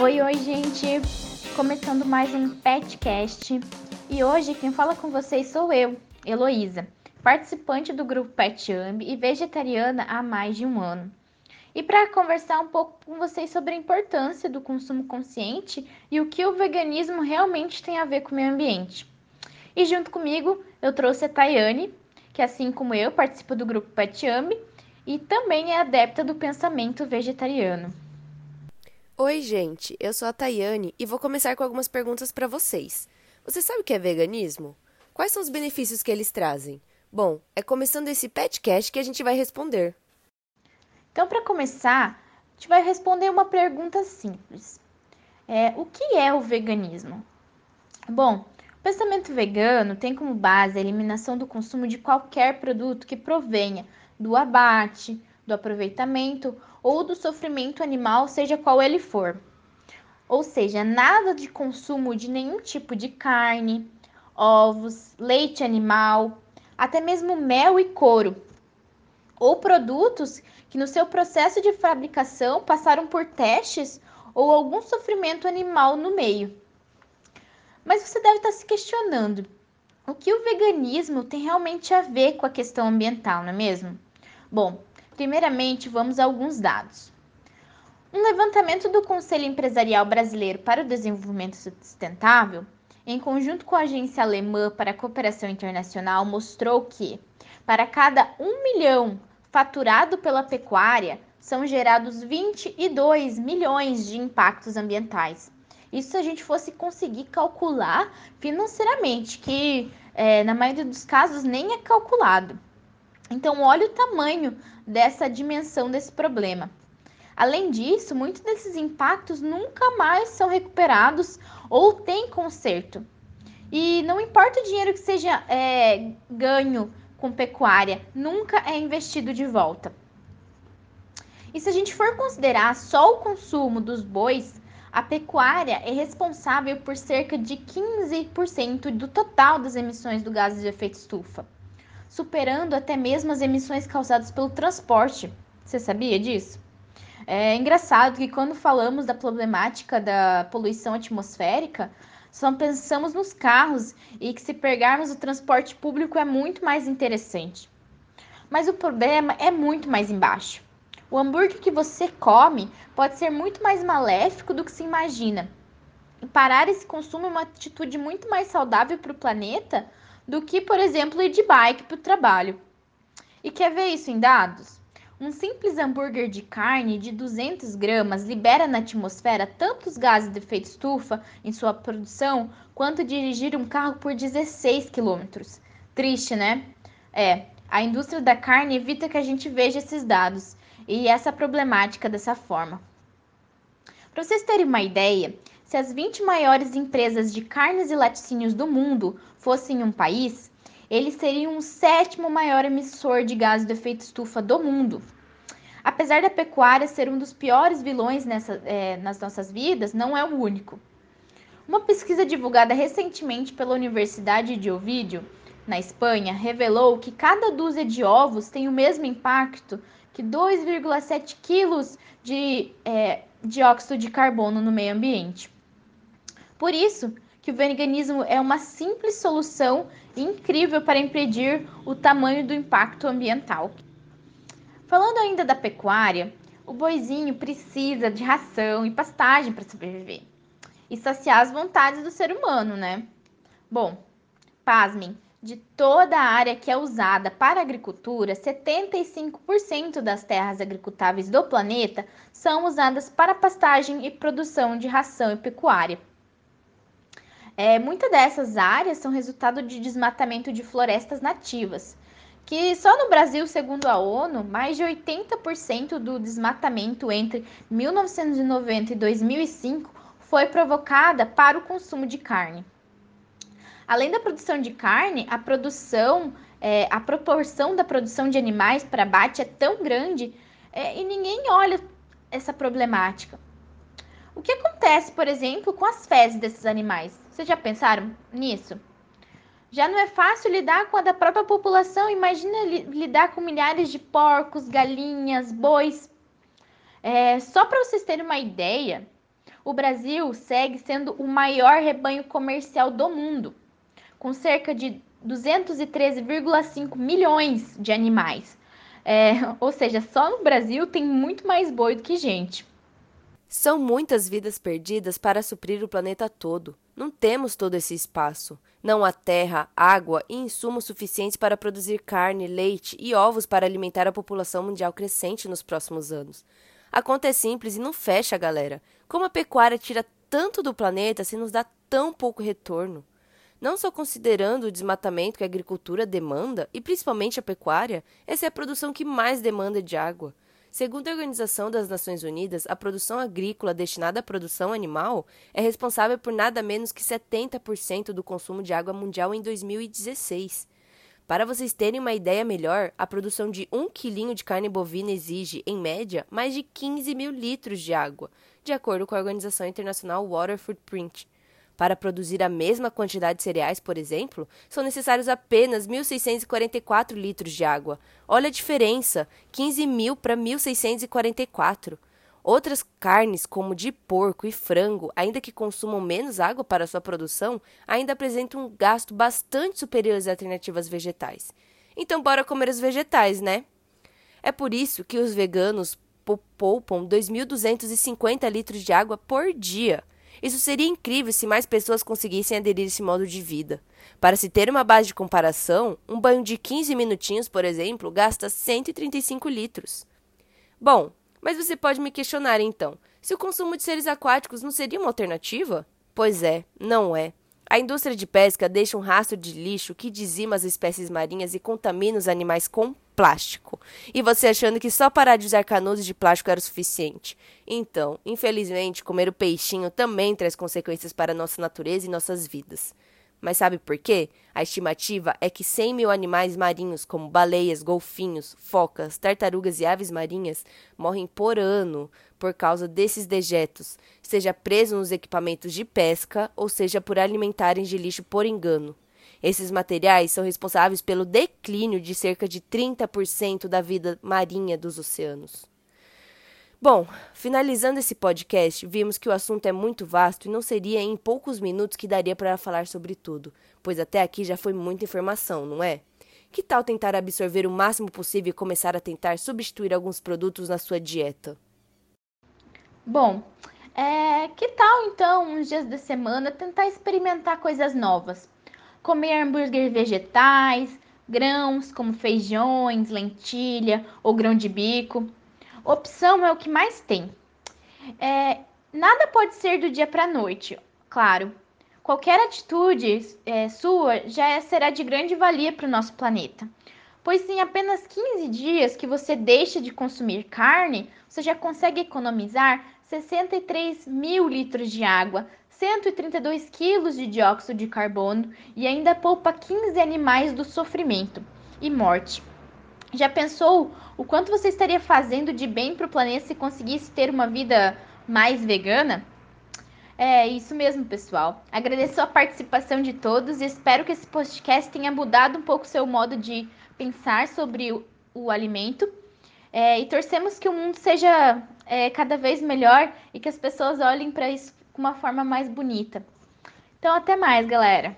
Oi, oi, gente! Começando mais um Petcast. E hoje quem fala com vocês sou eu, Heloísa, participante do grupo Pet Ambi e vegetariana há mais de um ano. E para conversar um pouco com vocês sobre a importância do consumo consciente e o que o veganismo realmente tem a ver com o meio ambiente. E junto comigo eu trouxe a Tayane, que assim como eu participa do grupo Pet Ambi e também é adepta do pensamento vegetariano. Oi, gente, eu sou a Tayane e vou começar com algumas perguntas para vocês. Você sabe o que é veganismo? Quais são os benefícios que eles trazem? Bom, é começando esse petcast que a gente vai responder. Então, para começar, a gente vai responder uma pergunta simples. É, o que é o veganismo? Bom, o pensamento vegano tem como base a eliminação do consumo de qualquer produto que provenha do abate, do aproveitamento ou do sofrimento animal, seja qual ele for. Ou seja, nada de consumo de nenhum tipo de carne, ovos, leite animal, até mesmo mel e couro, ou produtos que no seu processo de fabricação passaram por testes ou algum sofrimento animal no meio. Mas você deve estar se questionando: o que o veganismo tem realmente a ver com a questão ambiental, não é mesmo? Bom, Primeiramente, vamos a alguns dados. Um levantamento do Conselho Empresarial Brasileiro para o Desenvolvimento Sustentável, em conjunto com a Agência Alemã para a Cooperação Internacional, mostrou que, para cada um milhão faturado pela pecuária, são gerados 22 milhões de impactos ambientais. Isso se a gente fosse conseguir calcular financeiramente, que é, na maioria dos casos nem é calculado. Então, olha o tamanho dessa dimensão desse problema. Além disso, muitos desses impactos nunca mais são recuperados ou têm conserto. E não importa o dinheiro que seja é, ganho com pecuária, nunca é investido de volta. E se a gente for considerar só o consumo dos bois, a pecuária é responsável por cerca de 15% do total das emissões do gás de efeito estufa superando até mesmo as emissões causadas pelo transporte. Você sabia disso? É engraçado que quando falamos da problemática da poluição atmosférica, só pensamos nos carros e que se pegarmos o transporte público é muito mais interessante. Mas o problema é muito mais embaixo. O hambúrguer que você come pode ser muito mais maléfico do que se imagina. E parar esse consumo é uma atitude muito mais saudável para o planeta do que, por exemplo, ir de bike para o trabalho. E quer ver isso em dados? Um simples hambúrguer de carne de 200 gramas libera na atmosfera tantos gases de efeito estufa em sua produção quanto dirigir um carro por 16 quilômetros. Triste, né? É, a indústria da carne evita que a gente veja esses dados e essa problemática dessa forma. Para vocês terem uma ideia, se as 20 maiores empresas de carnes e laticínios do mundo fossem um país, eles seriam o sétimo maior emissor de gases de efeito estufa do mundo. Apesar da pecuária ser um dos piores vilões nessa, é, nas nossas vidas, não é o único. Uma pesquisa divulgada recentemente pela Universidade de Ovídio, na Espanha, revelou que cada dúzia de ovos tem o mesmo impacto que 2,7 quilos de é, dióxido de carbono no meio ambiente. Por isso que o veganismo é uma simples solução incrível para impedir o tamanho do impacto ambiental. Falando ainda da pecuária, o boizinho precisa de ração e pastagem para sobreviver e saciar as vontades do ser humano, né? Bom, pasmem, de toda a área que é usada para agricultura, 75% das terras agricultáveis do planeta são usadas para pastagem e produção de ração e pecuária. É, Muitas dessas áreas são resultado de desmatamento de florestas nativas, que só no Brasil, segundo a ONU, mais de 80% do desmatamento entre 1990 e 2005 foi provocada para o consumo de carne. Além da produção de carne, a produção, é, a proporção da produção de animais para abate é tão grande é, e ninguém olha essa problemática. O que acontece, por exemplo, com as fezes desses animais? Vocês já pensaram nisso? Já não é fácil lidar com a da própria população, imagina li lidar com milhares de porcos, galinhas, bois. É, só para vocês terem uma ideia, o Brasil segue sendo o maior rebanho comercial do mundo, com cerca de 213,5 milhões de animais. É, ou seja, só no Brasil tem muito mais boi do que gente. São muitas vidas perdidas para suprir o planeta todo. Não temos todo esse espaço. Não há terra, água e insumos suficientes para produzir carne, leite e ovos para alimentar a população mundial crescente nos próximos anos. A conta é simples e não fecha, galera. Como a pecuária tira tanto do planeta se nos dá tão pouco retorno? Não só considerando o desmatamento que a agricultura demanda, e principalmente a pecuária, essa é a produção que mais demanda de água. Segundo a Organização das Nações Unidas, a produção agrícola destinada à produção animal é responsável por nada menos que 70% do consumo de água mundial em 2016. Para vocês terem uma ideia melhor, a produção de um quilinho de carne bovina exige, em média, mais de 15 mil litros de água, de acordo com a Organização Internacional Water Footprint. Para produzir a mesma quantidade de cereais, por exemplo, são necessários apenas 1.644 litros de água. Olha a diferença: 15 mil para 1.644. Outras carnes, como de porco e frango, ainda que consumam menos água para sua produção, ainda apresentam um gasto bastante superior às alternativas vegetais. Então, bora comer os vegetais, né? É por isso que os veganos poupam 2.250 litros de água por dia. Isso seria incrível se mais pessoas conseguissem aderir a esse modo de vida. Para se ter uma base de comparação, um banho de 15 minutinhos, por exemplo, gasta 135 litros. Bom, mas você pode me questionar então: se o consumo de seres aquáticos não seria uma alternativa? Pois é, não é. A indústria de pesca deixa um rastro de lixo que dizima as espécies marinhas e contamina os animais com plástico. E você achando que só parar de usar canudos de plástico era o suficiente. Então, infelizmente, comer o peixinho também traz consequências para nossa natureza e nossas vidas. Mas sabe por quê? A estimativa é que 100 mil animais marinhos, como baleias, golfinhos, focas, tartarugas e aves marinhas, morrem por ano por causa desses dejetos, seja preso nos equipamentos de pesca ou seja por alimentarem de lixo por engano. Esses materiais são responsáveis pelo declínio de cerca de 30% da vida marinha dos oceanos. Bom, finalizando esse podcast, vimos que o assunto é muito vasto e não seria em poucos minutos que daria para falar sobre tudo, pois até aqui já foi muita informação, não é? Que tal tentar absorver o máximo possível e começar a tentar substituir alguns produtos na sua dieta? Bom, é, que tal então, uns dias da semana, tentar experimentar coisas novas? Comer hambúrguer vegetais, grãos como feijões, lentilha ou grão de bico Opção é o que mais tem. É, nada pode ser do dia para a noite, claro. Qualquer atitude é, sua já será de grande valia para o nosso planeta. Pois em apenas 15 dias que você deixa de consumir carne, você já consegue economizar 63 mil litros de água, 132 quilos de dióxido de carbono e ainda poupa 15 animais do sofrimento e morte. Já pensou o quanto você estaria fazendo de bem para o planeta se conseguisse ter uma vida mais vegana? É isso mesmo, pessoal. Agradeço a participação de todos e espero que esse podcast tenha mudado um pouco seu modo de pensar sobre o, o alimento. É, e torcemos que o mundo seja é, cada vez melhor e que as pessoas olhem para isso uma forma mais bonita. Então, até mais, galera!